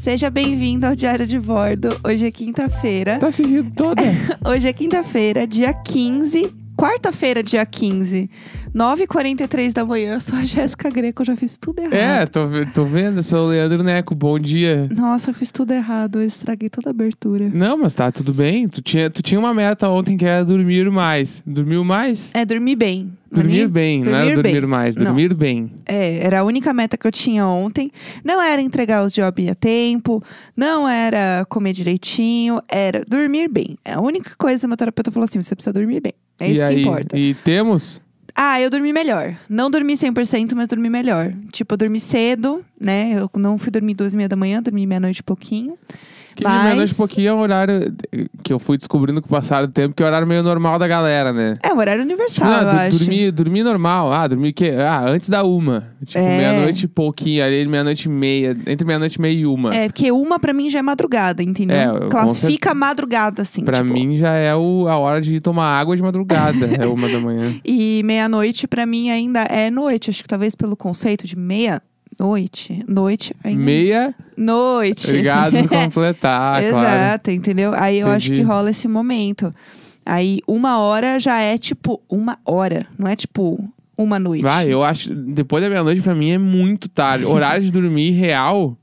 Seja bem-vindo ao Diário de Bordo. Hoje é quinta-feira. Tá se rindo toda. Hoje é quinta-feira, dia 15. Quarta-feira, dia 15. 9h43 da manhã. Eu sou a Jéssica Greco, eu já fiz tudo errado. É, tô, tô vendo, eu sou o Leandro Neco, bom dia. Nossa, eu fiz tudo errado. Eu estraguei toda a abertura. Não, mas tá tudo bem. Tu tinha, tu tinha uma meta ontem que era dormir mais. Dormiu mais? É, dormir bem. Dormir bem, não era dormir dormir bem. mais, Não. dormir bem. É, era a única meta que eu tinha ontem. Não era entregar os jobs a tempo, não era comer direitinho, era dormir bem. É a única coisa que meu terapeuta falou assim: você precisa dormir bem. É e isso aí, que importa. E temos? Ah, eu dormi melhor. Não dormi 100%, mas dormi melhor. Tipo, eu dormi cedo, né? Eu não fui dormir duas e meia da manhã, dormi meia-noite e pouquinho. Que Mas- de meia-noite e pouquinho é um horário que eu fui descobrindo com o passar do tempo, que é o horário meio normal da galera, né? É um horário Tipo, universal, não, eu acho. dormir, dormir normal. Ah, dormir que Ah, antes da uma. Tipo, É. meia-noite e pouquinho, ali meia-noite e meia. Entre meia-noite e meia e uma. É, porque uma pra mim já é madrugada, entendeu? É, Classifica madrugada, assim. Pra tipo. mim já é o, a hora de tomar água de madrugada, é uma da manhã. E meia-noite pra mim ainda é noite. Acho que talvez pelo conceito de meia-noite. Noite ainda. Meia, Noite. obrigado por completar, claro. Exato, entendeu? Aí eu acho Entendi. que rola esse momento. Aí uma hora já é tipo uma hora, não é tipo uma noite. Vai, eu acho, depois da meia-noite pra mim é muito tarde. Horário de dormir real,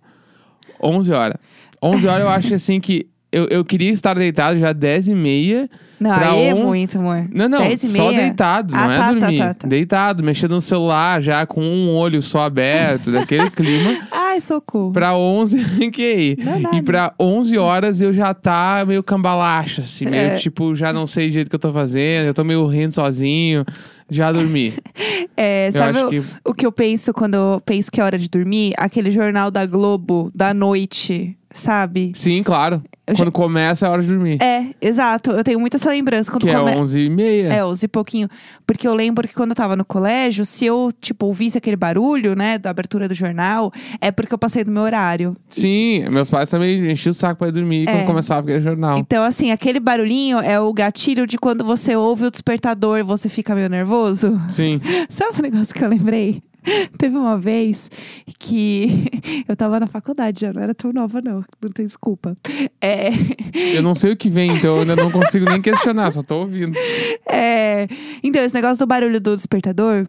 11 horas. 11 horas eu acho assim que eu, eu queria estar deitado já 10 e meia. Não, aí é on- muito, amor. Não, não, 10 e só meia? deitado, Ah, não é tá, tá, dormir. tá, tá. Deitado, mexendo no celular já com um olho só aberto, daquele clima. Ai, socorro. Pra 11, que aí? Não, nada. E pra 11 horas eu já tá meio cambalacha, assim, meio É. tipo, já não sei o jeito que eu tô fazendo, eu tô meio rindo sozinho, já dormi. É, sabe o, que. o que eu penso quando eu penso que é hora de dormir? Aquele jornal da Globo da noite, sabe? Sim, claro. Eu já- Quando começa é hora de dormir. É, exato. Eu tenho muita essa lembrança. Quando que é come... 11 e meia. É, 11 e pouquinho. Porque eu lembro que quando eu tava no colégio, se eu, tipo, ouvisse aquele barulho, né, da abertura do jornal, é porque eu passei do meu horário. Sim, meus pais também enchiam o saco pra ir dormir É. quando começava aquele jornal. Então, assim, aquele barulhinho é o gatilho de quando você ouve o despertador, você fica meio nervoso. Sim. Sabe um negócio que eu lembrei? Teve uma vez que eu tava na faculdade já, não era tão nova, não. Não tem desculpa. É, Eu não sei o que vem, então eu ainda não consigo nem questionar, só tô ouvindo. é, Então, esse negócio do barulho do despertador.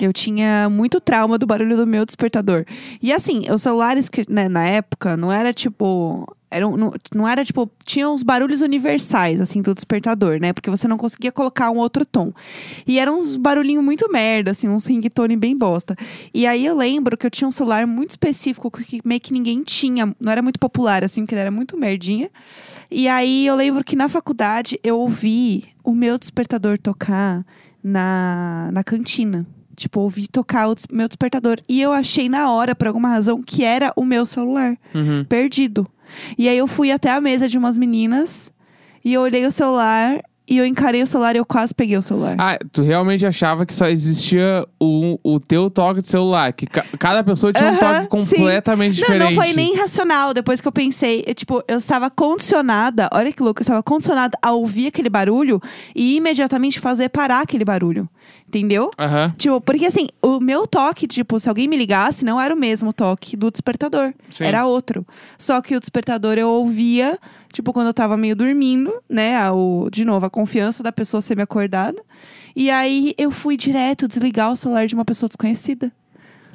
Eu tinha muito trauma do barulho do meu despertador. E assim, os celulares que, né, na época, não era tipo. Eram, não, não era tipo. Tinha uns barulhos universais, assim, do despertador, né? Porque você não conseguia colocar um outro tom. E eram uns barulhinhos muito merda, assim, uns ringtone bem bosta. E aí eu lembro que eu tinha um celular muito específico que meio que ninguém tinha. Não era muito popular, assim, porque ele era muito merdinha. E aí eu lembro que na faculdade eu ouvi o meu despertador tocar na, na cantina. Tipo, ouvi tocar o meu despertador. E eu achei na hora, por alguma razão, que era o meu celular Uhum. perdido. E aí eu fui até a mesa de umas meninas e eu olhei o celular e eu encarei o celular e eu quase peguei o celular. Ah, tu realmente achava que só existia o, o teu toque de celular? Que ca- cada pessoa tinha um Aham, toque sim. completamente Não, diferente. não foi nem racional. Depois que eu pensei, eu, tipo, eu estava condicionada, olha que louco, eu estava condicionada a ouvir aquele barulho e imediatamente fazer parar aquele barulho. Entendeu? Tipo, porque assim, o meu toque, tipo, se alguém me ligasse, não era o mesmo toque do despertador. Sim. Era outro. Só que o despertador eu ouvia, tipo, quando eu tava meio dormindo, né? O, de novo, a confiança da pessoa ser me acordada. E aí eu fui direto desligar o celular de uma pessoa desconhecida.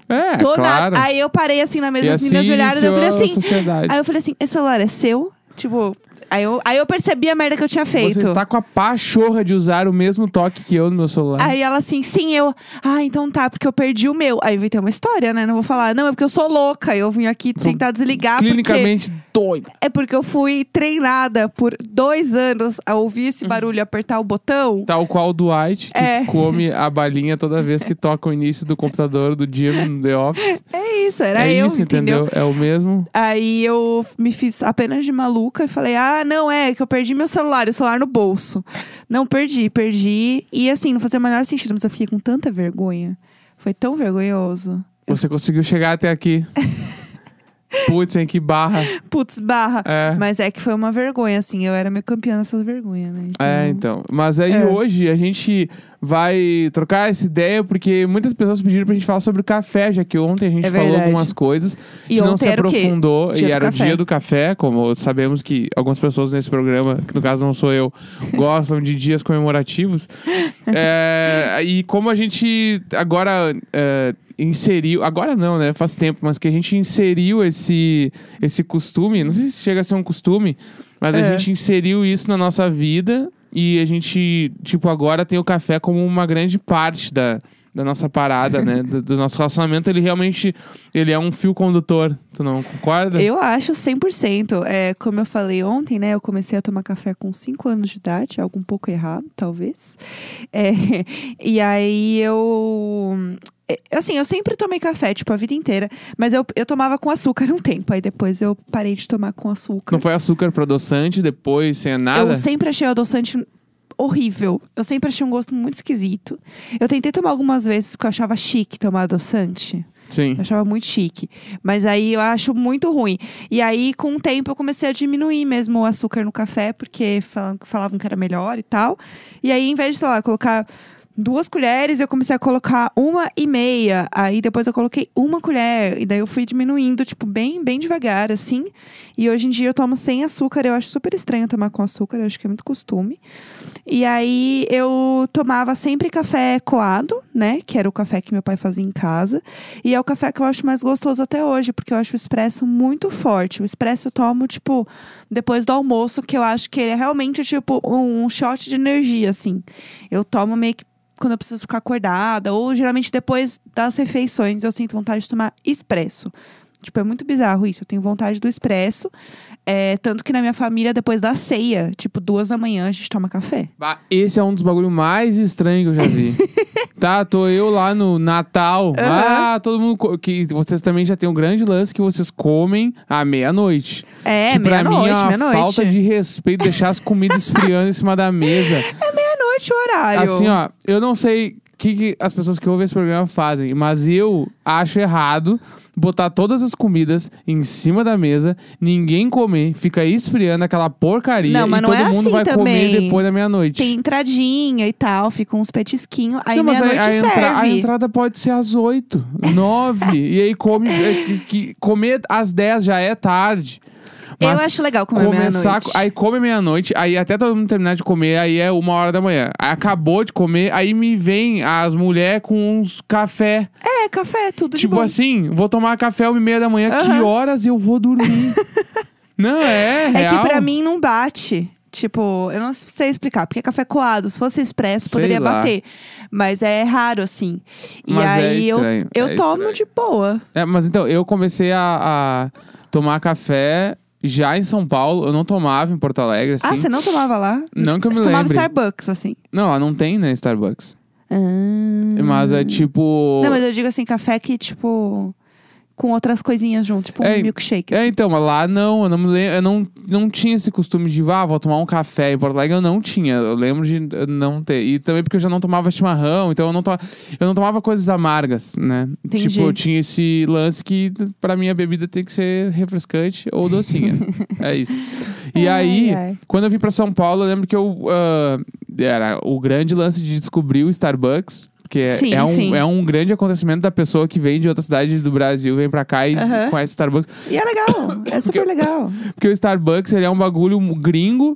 É, Do claro. Aí eu parei assim na mesa e das assim meninas me olharam e eu falei assim. sociedade. Aí eu falei assim, esse celular é seu? Tipo, aí eu, aí eu percebi a merda que eu tinha feito. Você está com a pachorra de usar o mesmo toque que eu no meu celular. Aí ela assim, sim, eu. Ah, então tá, porque eu perdi o meu. Aí ter uma história, né? Não vou falar, não, é porque eu sou louca. Eu vim aqui Sou tentar desligar. Porque... Clinicamente doido. É porque eu fui treinada por dois anos a ouvir esse barulho e apertar o botão. Tal qual o Dwight, que É. come a balinha toda vez que toca o início do computador do Jim no The Office. É isso, era é eu, isso, entendeu? entendeu? É o mesmo. Aí eu me fiz apenas de maluca e falei: ah, não, é que eu perdi meu celular, o celular no bolso. Não, perdi, perdi. E assim, não fazia o menor sentido, mas eu fiquei com tanta vergonha. Foi tão vergonhoso. Você conseguiu chegar até aqui. Putz, hein, que barra. Putz, barra. É. Mas é que foi uma vergonha, assim. Eu era meio campeã nessas vergonhas, né? É, então. Mas aí É. hoje a gente vai trocar essa ideia porque muitas pessoas pediram pra gente falar sobre o café, já que ontem a gente É falou algumas coisas. E que não ontem se aprofundou e era o dia do café, como sabemos que algumas pessoas nesse programa, que no caso não sou eu, gostam de dias comemorativos. É, e como a gente agora é, inseriu, agora não, né? Faz tempo, mas que a gente inseriu esse, esse costume, não sei se chega a ser um costume, mas a É. gente inseriu isso na nossa vida e a gente, tipo, agora tem o café como uma grande parte da, da nossa parada, né? Do, do nosso relacionamento, ele realmente ele é um fio condutor. Tu não concorda? Eu acho 100%. É, como eu falei ontem, né? Eu comecei a tomar café com 5 anos de idade, algo um pouco errado, talvez. É, e aí eu. É, Assim, eu sempre tomei café, tipo, a vida inteira. Mas eu, eu tomava com açúcar um tempo. Aí depois eu parei de tomar com açúcar. Não foi açúcar para adoçante, depois sem nada? Eu sempre achei o adoçante horrível. Eu sempre achei um gosto muito esquisito. Eu tentei tomar algumas vezes porque eu achava chique tomar adoçante. Sim. Eu achava muito chique. Mas aí eu acho muito ruim. E aí, com o tempo, eu comecei a diminuir mesmo o açúcar no café, porque falavam que era melhor e tal. E aí, em vez de, sei lá, colocar duas colheres, eu comecei a colocar uma e meia. Aí depois eu coloquei uma colher. E daí eu fui diminuindo, tipo, bem, bem devagar, assim. E hoje em dia eu tomo sem açúcar. Eu acho super estranho tomar com açúcar, eu acho que é muito costume. E aí eu tomava sempre café coado, né? Que era o café que meu pai fazia em casa. E é o café que eu acho mais gostoso até hoje, porque eu acho o expresso muito forte. O expresso eu tomo, tipo, depois do almoço, que eu acho que ele é realmente, tipo, um shot de energia, assim. Eu tomo meio que quando eu preciso ficar acordada, ou geralmente depois das refeições eu sinto vontade de tomar expresso. Tipo, é muito bizarro isso. Eu tenho vontade do expresso. É, tanto que na minha família, depois da ceia, tipo, duas da manhã, a gente toma café. Bah, Esse é um dos bagulhos mais estranhos que eu já vi. tá, tô eu lá no Natal. Ah, todo mundo. Que vocês também já tem um grande lance que vocês comem à meia-noite. É, que pra mim é meia-noite, uma meia-noite. falta de respeito deixar as comidas esfriando em cima da mesa. Meia-noite o horário. Assim, ó, eu não sei o que, que as pessoas que ouvem esse programa fazem, mas eu acho errado botar todas as comidas em cima da mesa, ninguém comer, fica esfriando aquela porcaria Não, mas e não todo é mundo assim vai também. comer depois da meia-noite. Tem entradinha e tal, fica uns petisquinhos. Aí Não, mas a, meia-noite a entra- a serve. entrada pode ser às 8, 9. e aí come. é, que- que- comer às 10 já é tarde. Eu Mas acho legal comer começar. meia-noite. Aí come meia-noite, aí até todo mundo terminar de comer, aí é uma hora da manhã. Aí acabou de comer, aí me vem as mulheres com uns café. É, café, tudo tipo de bom. assim, vou tomar café uma e meia da manhã, que Aham. horas eu vou dormir? não, é, É real. que pra mim não bate. Tipo, eu não sei explicar, porque café coado, se fosse expresso, poderia bater. Mas é raro, assim. E Mas é aí eu, estranho, eu é tomo estranho. de boa. É, mas então, eu comecei a, a tomar café já em São Paulo. Eu não tomava em Porto Alegre, assim. Ah, você não tomava lá? Não que eu me Você tomava lembre. Starbucks, assim. Não, lá não tem, né, Starbucks. Ah. Mas é tipo... Não, mas eu digo assim, café que, tipo, com outras coisinhas junto, tipo É, um milkshake. É, assim. então, mas lá não, eu não me lembro, eu não, não tinha esse costume de, ah, vou tomar um café em Porto Alegre, eu não tinha, eu lembro de não ter. E também porque eu já não tomava chimarrão, então eu não, to, eu não tomava coisas amargas, né? Entendi. Tipo, eu tinha esse lance que, pra mim, a bebida tem que ser refrescante ou docinha. é isso. E Ai, aí, ai. quando eu vim pra São Paulo, eu lembro que eu, ah, era o grande lance de descobrir o Starbucks. Porque é- Sim, é, um, sim. é um grande acontecimento da pessoa que vem de outra cidade do Brasil, vem pra cá e conhece Starbucks. E é legal, é super legal. Porque o Starbucks ele é um bagulho gringo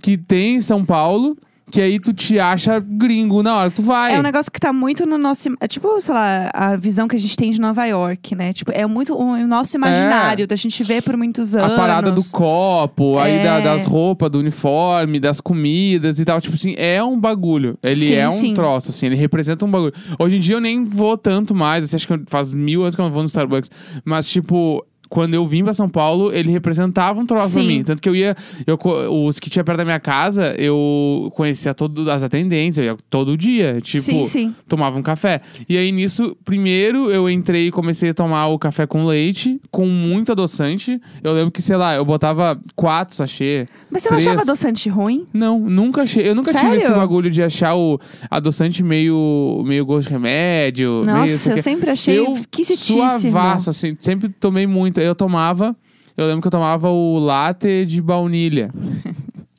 que tem em São Paulo, que aí tu te acha gringo na hora que tu vai. É um negócio que tá muito no nosso. É tipo, sei lá, a visão que a gente tem de Nova York, né? Tipo, é muito o nosso imaginário, da gente ver por muitos É. A anos. parada do copo, aí É. da- das roupas, do uniforme, das comidas e tal. Tipo assim, é um bagulho. Ele Sim, é um sim. troço, assim, ele representa um bagulho. Hoje em dia eu nem vou tanto mais, assim, acho que faz mil anos que eu não vou no Starbucks. Mas, tipo. Quando eu vim pra São Paulo, ele representava um troço pra Sim. mim. Tanto que eu ia. Eu, os que tinha perto da minha casa, eu conhecia todas as atendentes, eu ia todo dia. Tipo, Sim, sim. tomava um café. E aí nisso, primeiro eu entrei e comecei a tomar o café com leite, com muito adoçante. Eu lembro que, sei lá, eu botava quatro sachê. Mas você não Três. achava adoçante ruim? Não, nunca achei. Eu nunca tive Sério? esse bagulho de achar o adoçante meio, meio gosto de remédio. meio, Nossa, sei o eu sempre achei eu esquisitíssimo. suavaço, assim, sempre tomei muito muito. Eu tomava. Eu lembro que eu tomava o latte de baunilha.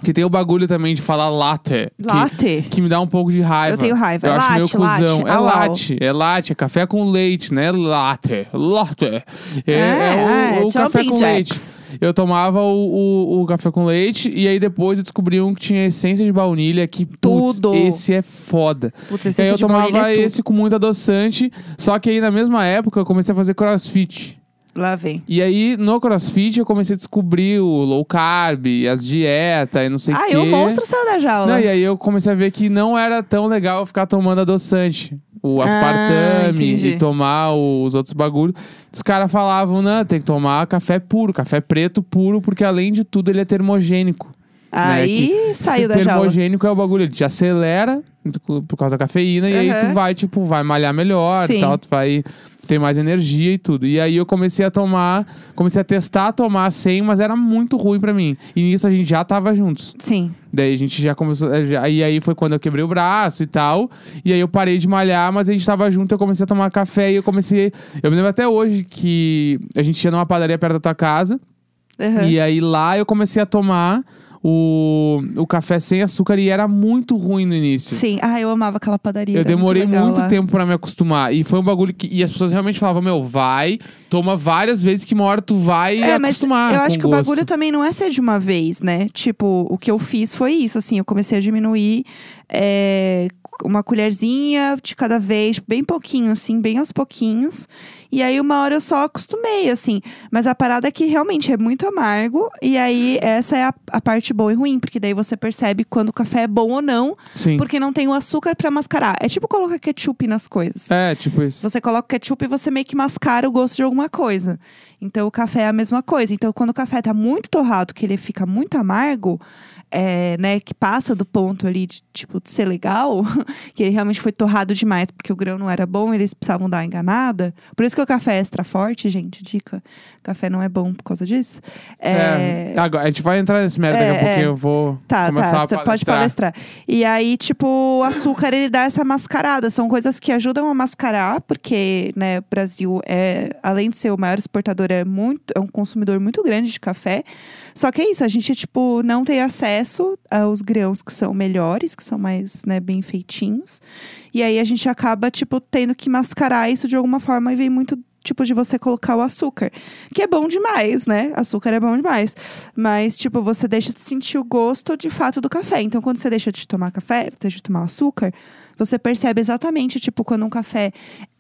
que tem o bagulho também de falar latte. que- Latte. Que, me dá um pouco de raiva. Eu tenho raiva. Eu É acho meio latte, cuzão. latte. É latte, é latte, é café com leite, né? Latte. Latte. É, É, é o, o café Jumping com leite. Jacks. Eu tomava o, o, o café com leite e aí depois eu descobri um que tinha essência de baunilha que putz, Tudo. esse é foda. Putz, E aí eu tomava é tudo. esse com muito adoçante, só que aí na mesma época eu comecei a fazer crossfit. Lá vem. E aí no crossfit eu comecei a descobrir o low carb, as dietas e não sei o Ah, quê. e o monstro saiu da jaula. Não, e aí eu comecei a ver que não era tão legal eu ficar tomando adoçante. O Ah, aspartame entendi. e tomar os outros bagulhos. Os caras falavam, não, tem que tomar café puro, café preto puro, porque além de tudo ele é termogênico. Aí né, saiu da jaula. termogênico é o bagulho, ele te acelera por causa da cafeína, e aí tu vai, tipo, vai malhar melhor e Sim. tal, tu vai ter mais energia e tudo. E aí eu comecei a tomar, comecei a testar a tomar sem, mas era muito ruim pra mim. E nisso a gente já tava juntos. Sim. Daí a gente já começou. eh, já- E aí foi quando eu quebrei o braço e tal. E aí eu parei de malhar, mas a gente tava junto, eu comecei a tomar café e eu comecei. Eu me lembro até hoje que a gente ia numa padaria perto da tua casa. Aham. E aí lá eu comecei a tomar o, o café sem açúcar e era muito ruim no início. Sim. Ah, eu amava aquela padaria. Eu demorei muito, muito tempo pra me acostumar. E foi um bagulho que. E as pessoas realmente falavam, meu, vai, toma várias vezes que uma hora tu vai É, acostumar. eu acho que o gosto. bagulho também não é ser de uma vez, né? Tipo, o que eu fiz foi isso, assim, eu comecei a diminuir é, uma colherzinha de cada vez, bem pouquinho, assim, bem aos pouquinhos. E aí, uma hora eu só acostumei, assim. Mas a parada é que realmente é muito amargo. E aí, essa é a, a parte boa e ruim, porque daí você percebe quando o café é bom ou não, Sim. porque não tem o açúcar pra mascarar. É tipo colocar ketchup nas coisas. É, tipo isso. Você coloca ketchup e você meio que mascara o gosto de alguma coisa. Então o café é a mesma coisa. Então quando o café tá muito torrado, que ele fica muito amargo, é, né, que passa do ponto ali de tipo de ser legal, que ele realmente foi torrado demais porque o grão não era bom, eles precisavam dar uma enganada. Por isso que o café é extra forte, gente, dica. Café não é bom por causa disso. É, É, agora, a gente vai entrar nesse mérito É, daqui a pouquinho. é. Eu vou Tá, começar tá. a Você pode palestrar. palestrar. E aí, tipo, o açúcar, ele dá essa mascarada. São coisas que ajudam a mascarar, porque, né, o Brasil é, além de ser o maior exportador, é muito, é um consumidor muito grande de café. Só que é isso, a gente, tipo, não tem acesso aos grãos que são melhores, que são mais, né, bem feitinhos. E aí a gente acaba, tipo, tendo que mascarar isso de alguma forma e vem muito. Tipo, de você colocar o açúcar. Que é bom demais, né? Açúcar é bom demais. Mas, tipo, você deixa de sentir o gosto de fato do café. Então, quando você deixa de tomar café, deixa de tomar açúcar, você percebe exatamente, tipo, quando um café.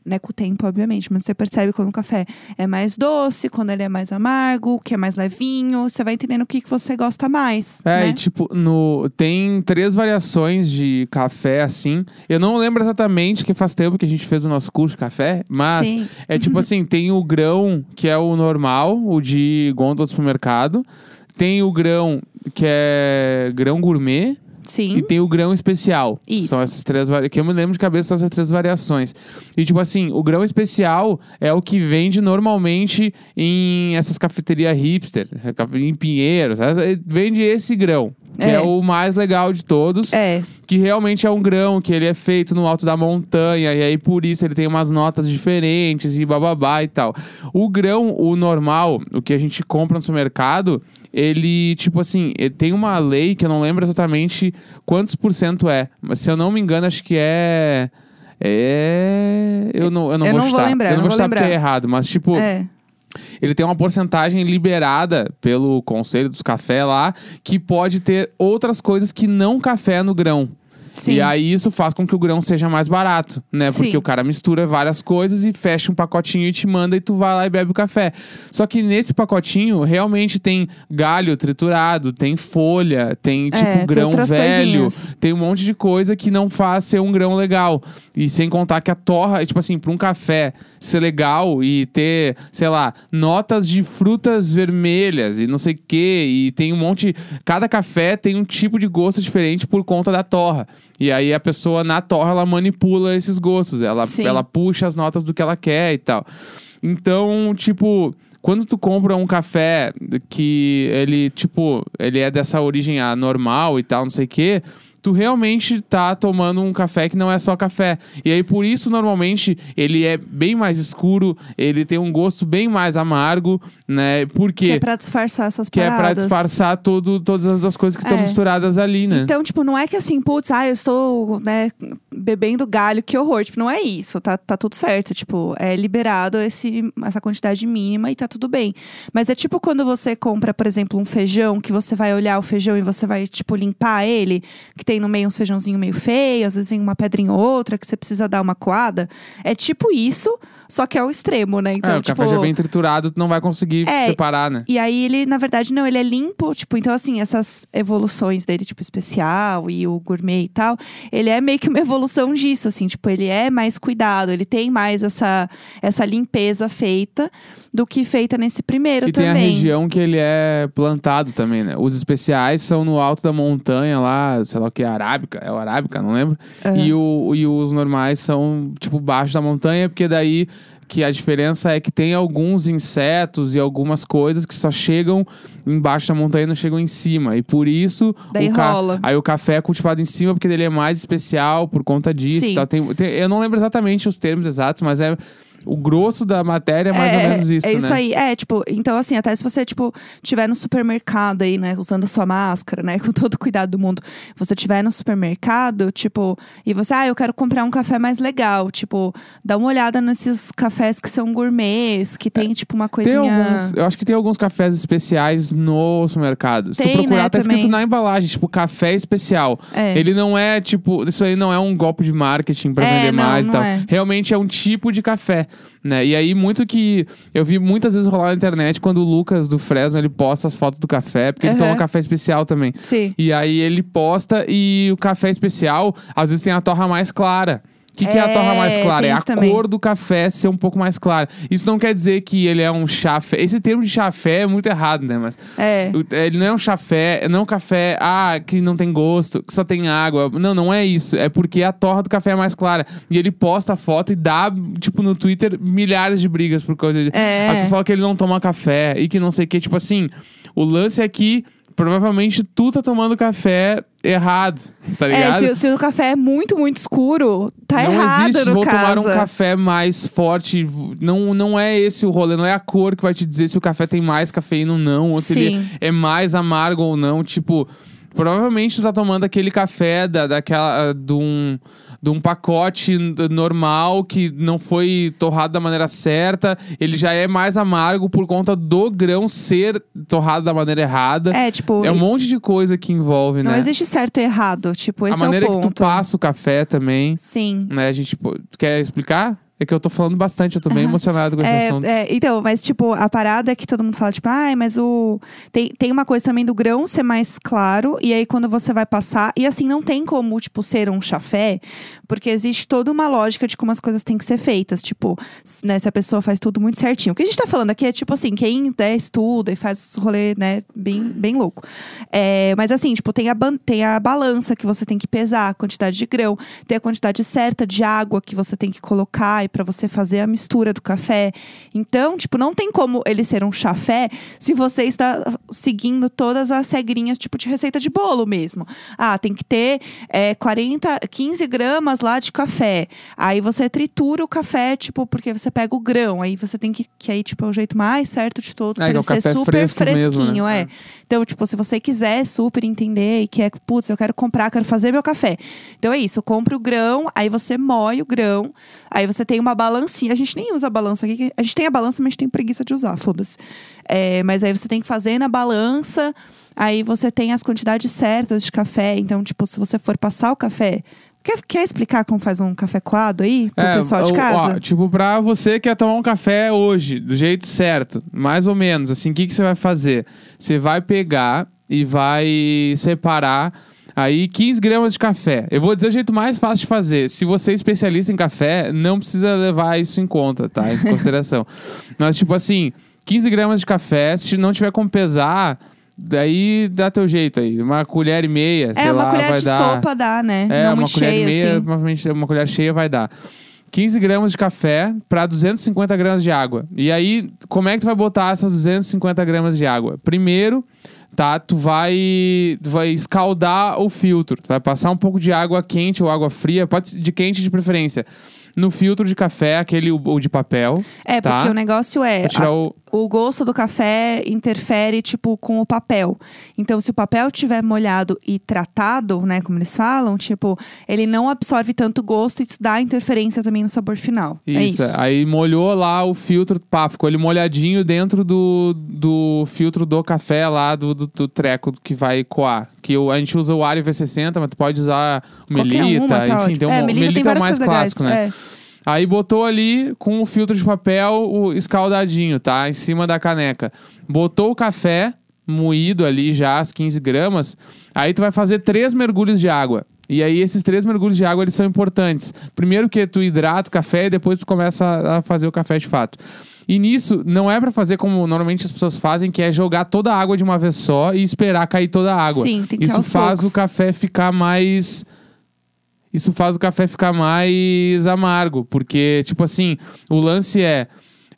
Né, com o tempo, obviamente, mas você percebe quando um café é mais doce, quando ele é mais amargo, que é mais levinho, você vai entendendo o que, que você gosta mais. É, né? e tipo, no, tem três variações de café, assim. Eu não lembro exatamente, que faz tempo que a gente fez o nosso curso de café, mas Sim. é tipo assim, tem o grão, que é o normal, o de gôndola do supermercado. Tem o grão, que é grão gourmet. Sim. E tem o grão especial. Isso. São essas três variações. Que eu me lembro de cabeça, são essas três variações. E, tipo assim, o grão especial é o que vende normalmente em essas cafeterias hipster, em Pinheiros. essa- Vende esse grão, que é. É. o mais legal de todos. É, Que realmente é um grão, que ele é feito no alto da montanha. E aí, por isso, ele tem umas notas diferentes e bababá e tal. O grão, o normal, o que a gente compra no supermercado, ele, tipo assim, tem uma lei que eu não lembro exatamente quantos por cento é. Mas se eu não me engano, acho que é. É. Eu não, eu não Eu vou não vou chutar. lembrar, eu não não vou vou chutar porque é lembrar. errado, mas tipo. é. Ele tem uma porcentagem liberada pelo Conselho dos Café lá, que pode ter outras coisas que não café no grão. Sim. E aí isso faz com que o grão seja mais barato, né? Sim. Porque o cara mistura várias coisas e fecha um pacotinho e te manda e tu vai lá e bebe o café. Só que nesse pacotinho realmente tem galho triturado, tem folha, tem tipo É, tem grão outras velho, coisinhas. tem um monte de coisa que não faz ser um grão legal. E sem contar que a torra, tipo assim, para um café ser legal e ter, sei lá, notas de frutas vermelhas e não sei o quê, e tem um monte. Cada café tem um tipo de gosto diferente por conta da torra. E aí a pessoa na torra ela manipula esses gostos, ela, Sim. ela puxa as notas do que ela quer e tal. Então, tipo, quando tu compra um café que ele, tipo, ele é dessa origem ah, normal e tal, não sei o quê, tu realmente tá tomando um café que não é só café. E aí, por isso, normalmente, ele é bem mais escuro, ele tem um gosto bem mais amargo, né? Por Que é pra disfarçar essas Que é pra paradas. disfarçar todo, todas as as coisas que estão É. misturadas ali, né? Então, tipo, não é que assim, putz, ah, eu estou, né, bebendo galho, que horror. Tipo, não é isso, tá, tá tudo certo. Tipo, é liberado esse, essa quantidade mínima e tá tudo bem. Mas é tipo quando você compra, por exemplo, um feijão, que você vai olhar o feijão e você vai, tipo, limpar ele, que tem no meio uns feijãozinho meio feio, às vezes vem uma pedrinha ou outra, que você precisa dar uma coada. É tipo isso, só que é o extremo, né? Então, é, o tipo, café já vem triturado, tu não vai conseguir É, separar, né? e aí ele, na verdade, não, ele é limpo, tipo, então assim, essas evoluções dele, tipo, especial e o gourmet e tal, ele é meio que uma evolução disso, assim, tipo, ele é mais cuidado, ele tem mais essa, essa limpeza feita do que feita nesse primeiro E tem também. a região que ele é plantado também, né? Os especiais são no alto da montanha lá, sei lá que, arábica, é o arábica, não lembro. Aham. E, o, e os normais são, tipo, baixo da montanha, porque daí que a diferença é que tem alguns insetos e algumas coisas que só chegam embaixo da montanha e não chegam em cima. E por isso Daí o rola. aí o café é cultivado em cima porque ele é mais especial por conta disso. Tal. Tem- tem- eu não lembro exatamente os termos exatos, mas é o grosso da matéria é mais ou menos isso, É isso né? aí. É, tipo, então assim, até se você, tipo, tiver no supermercado aí, né, usando a sua máscara, né, com todo o cuidado do mundo, você tiver no supermercado, tipo, e você, ah, eu quero comprar um café mais legal, tipo, dá uma olhada nesses cafés que são gourmets, que tem, tipo, uma Tem coisinha... alguns, eu acho que tem alguns cafés especiais no supermercado. Se Tem, tu procurar, né, tá escrito também. na embalagem, tipo, café especial. É. Ele não é, tipo, isso aí não é um golpe de marketing pra É, vender não, mais e não tal. é. Realmente é um tipo de café, né? E aí, muito que eu vi muitas vezes rolar na internet quando o Lucas do Fresno, ele posta as fotos do café, porque ele toma café especial também. Sim. E aí ele posta e o café especial, às vezes tem a torra mais clara. O que, que é a torra mais É, clara? É a também. cor do café ser um pouco mais clara. Isso não quer dizer que ele é um chafé. Esse termo de chafé é muito errado, né? Mas É. o- ele não é um chafé, não é um café, ah, que não tem gosto, que só tem água. Não, não é isso. É porque a torra do café é mais clara. E ele posta a foto e dá, tipo, no Twitter, milhares de brigas por causa de. É. As pessoas falam que ele não toma café e que não sei o que. Tipo assim, o lance é que provavelmente tu tá tomando café errado, tá É, ligado? se, se o café é muito, muito escuro, tá não errado existe, no vou caso. tomar um café mais forte. Não, não é esse o rolê, não é a cor que vai te dizer se o café tem mais cafeína ou não, ou se Sim. ele é mais amargo ou não. Tipo, provavelmente tu tá tomando aquele café da, daquela, ah, de um, de um pacote normal que não foi torrado da maneira certa. Ele já é mais amargo por conta do grão ser torrado da maneira errada. É, tipo, É um monte de coisa que envolve, não né? existe certo e errado. Tipo, a esse maneira é que tu passa o café também Sim. né? A gente quer explicar? É que eu tô falando bastante, eu tô bem emocionado com assunto. É, é, então, mas tipo, a parada é que todo mundo fala, tipo, ai, mas o. Tem, tem uma coisa também do grão ser mais claro, e aí quando você vai passar. E assim, não tem como, tipo, ser um chafé, porque existe toda uma lógica de como as coisas têm que ser feitas. Tipo, né, se a pessoa faz tudo muito certinho. O que a gente tá falando aqui é, tipo assim, quem né, estuda e faz rolê, né, bem, bem louco. É, mas assim, tipo, tem a, tem a balança que você tem que pesar, a quantidade de grão, tem a quantidade certa de água que você tem que colocar e para você fazer a mistura do café. Então, tipo, não tem como ele ser um chafé se você está seguindo todas as regrinhas, tipo, de receita de bolo mesmo. Ah, tem que ter é, 40, 15 gramas lá de café. Aí você tritura o café, tipo, porque você pega o grão. Aí você tem que, que aí, tipo, é o jeito mais certo de todos, É, pra é ele ser super fresco mesmo, fresquinho, né? é. Então, tipo, se você quiser super entender e quer, putz, eu quero comprar, quero fazer meu café. Então é isso, compra o grão, aí você moe o grão, aí você tem uma balancinha. A gente nem usa balança aqui, a gente tem a balança, mas a gente tem preguiça de usar, foda-se. É, mas aí você tem que fazer na balança, aí você tem as quantidades certas de café. Então, tipo, se você for passar o café. Quer, quer explicar como faz um café coado aí pro pessoal de casa? ó, tipo, pra você que quer tomar um café hoje, do jeito certo, mais ou menos, assim, o que, que você vai fazer? Você vai pegar e vai separar aí 15 gramas de café. Eu vou dizer o jeito mais fácil de fazer. Se você é especialista em café, não precisa levar isso em conta, tá? Isso em consideração. Mas, tipo assim, 15 gramas de café, se não tiver como pesar, daí dá teu jeito aí. Uma colher e meia, sei é, uma lá, colher vai de dar... sopa dá, né? É, Não uma colher cheia, e meia, assim. provavelmente uma colher cheia vai dar. 15 gramas de café para 250 gramas de água. E aí, como é que tu vai botar essas 250 gramas de água? Primeiro, tá? Tu vai, tu vai escaldar o filtro. Tu vai passar um pouco de água quente ou água fria, pode ser de quente de preferência. No filtro de café, aquele o o de papel. É, tá? porque o negócio é. Pra tirar a- o. o gosto do café interfere, tipo, com o papel. Então, se o papel tiver molhado e tratado, né, como eles falam, tipo, ele não absorve tanto gosto e isso dá interferência também no sabor final. é isso. Aí molhou lá o filtro, pá, ficou ele molhadinho dentro do, do filtro do café lá, do, do, do treco que vai coar. Que a gente usa o Ari V60, mas tu pode usar o Melita, uma, tá enfim, tem um, é, mo- Melita, tem é mais clássico, legais. né? É. Aí botou ali com o filtro de papel o escaldadinho, tá? Em cima da caneca. Botou o café moído ali já, as 15 gramas. Aí tu vai fazer três mergulhos de água. E aí esses três mergulhos de água eles são importantes. Primeiro que tu hidrata o café e depois tu começa a fazer o café de fato. E nisso não é pra fazer como normalmente as pessoas fazem, que é jogar toda a água de uma vez só e esperar cair toda a água. Sim, tem que Isso faz poucos. o café ficar mais isso faz o café ficar mais amargo, porque, tipo assim, o lance é.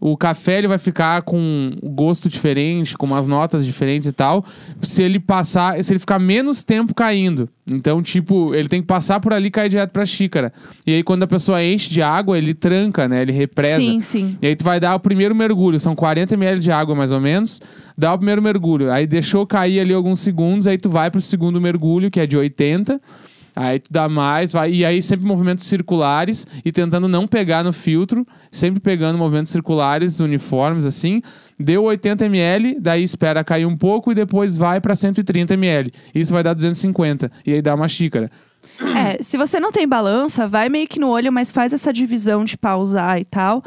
O café ele vai ficar com um gosto diferente, com umas notas diferentes e tal, se ele passar, se ele ficar menos tempo caindo. Então, tipo, ele tem que passar por ali e cair direto pra xícara. E aí, quando a pessoa enche de água, ele tranca, né? Ele represa. Sim, sim. E aí tu vai dar o primeiro mergulho, são 40 ml de água mais ou menos. Dá o primeiro mergulho, aí deixou cair ali alguns segundos, aí tu vai pro segundo mergulho, que é de 80. Aí tu dá mais, vai, e aí sempre movimentos circulares e tentando não pegar no filtro, sempre pegando movimentos circulares uniformes assim. Deu 80 ml, daí espera cair um pouco e depois vai pra 130 ml. Isso vai dar 250 e aí dá uma xícara. É, se você não tem balança, vai meio que no olho, mas faz essa divisão de pausar e tal,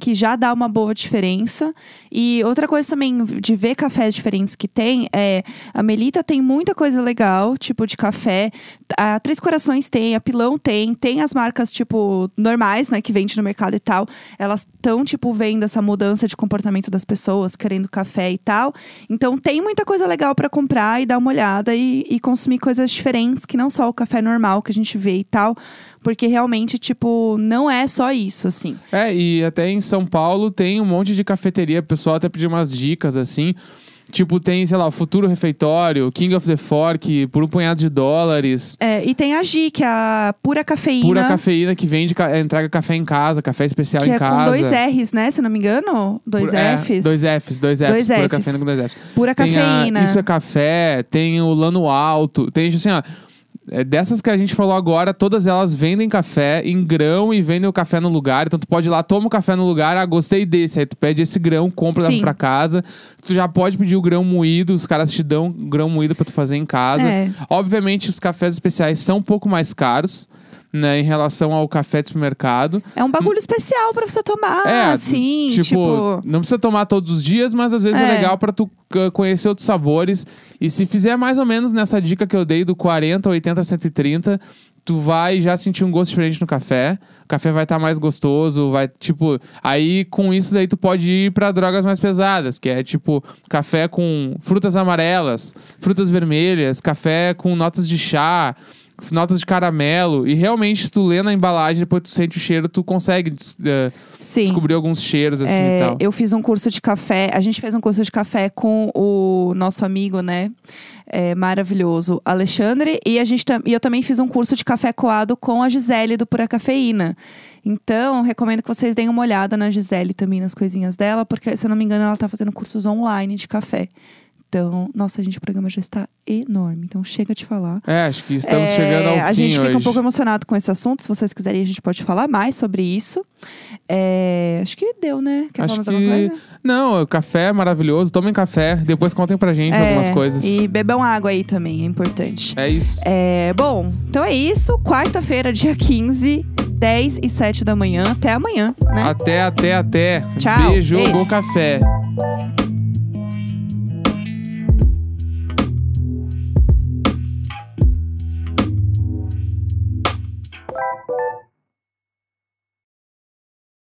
que já dá uma boa diferença. E outra coisa também de ver cafés diferentes que tem é a Melita tem muita coisa legal, tipo de café. A Três Corações tem, a Pilão tem, tem as marcas tipo normais, né, que vende no mercado e tal. Elas estão tipo vendo essa mudança de comportamento das pessoas, querendo café e tal. Então tem muita coisa legal pra comprar e dar uma olhada e, e consumir coisas diferentes que não só o café normal que a gente vê e tal, porque realmente tipo não é só isso assim. É, e até em São Paulo tem um monte de cafeteria, o pessoal até pediu umas dicas assim. Tipo, tem, sei lá, o Futuro Refeitório, King of the Fork, por um punhado de dólares. É, e tem a Gi, que é a pura cafeína. Pura cafeína que vende, entrega café em casa, café especial que em é casa. com dois R's, né? Se não me engano. Dois Por- é, F's. dois Fs, dois Fs. Dois pura Fs. cafeína com dois Fs. Pura Tem a cafeína. Isso é café, tem o Lano Alto, tem assim, ó. É, dessas que a gente falou agora, todas elas vendem café em grão e vendem o café no lugar. Então tu pode ir lá, toma o café no lugar, ah, gostei desse. Aí tu pede esse grão, compra Sim. pra casa. Tu já pode pedir o grão moído, os caras te dão grão moído pra tu fazer em casa. É. Obviamente, os cafés especiais são um pouco mais caros, né, em relação ao café de supermercado. É um bagulho especial pra você tomar, É, assim, tipo, tipo... não precisa tomar todos os dias, mas às vezes é, É. legal pra tu conhecer outros sabores. E se fizer mais ou menos nessa dica que eu dei do 40, 80, 130, tu vai já sentir um gosto diferente no café. O café vai estar mais gostoso, vai tipo, aí com isso daí tu pode ir pra drogas mais pesadas, que é tipo café com frutas amarelas, frutas vermelhas, café com notas de chá, notas de caramelo. E realmente, se tu lê na embalagem, depois tu sente o cheiro, tu consegue des- eh, descobrir alguns cheiros assim É, e tal. eu fiz um curso de café. A gente fez um curso de café com o nosso amigo, né? É, maravilhoso, Alexandre. E, a gente, e eu também fiz um curso de café coado com a Gisele do Pura Cafeína. Então, recomendo que vocês deem uma olhada na Gisele também, nas coisinhas dela, porque, se eu não me engano, ela tá fazendo cursos online de café. Então, nossa, gente, o programa já está enorme. Então, chega de falar. É, acho que estamos É, chegando ao fim A gente hoje. fica um pouco emocionado com esse assunto. Se vocês quiserem, a gente pode falar mais sobre isso. É, acho que deu, né? Quer Acho falar mais alguma que- coisa? Não, café é maravilhoso. Tomem café, depois contem pra gente É, algumas coisas. E bebam água aí também, é importante. É isso. É, bom, então é isso. Quarta-feira, dia 15, 10 e 7 da manhã. Até amanhã, né? Até, até, até. Tchau. Beijo, Beijo. bom café.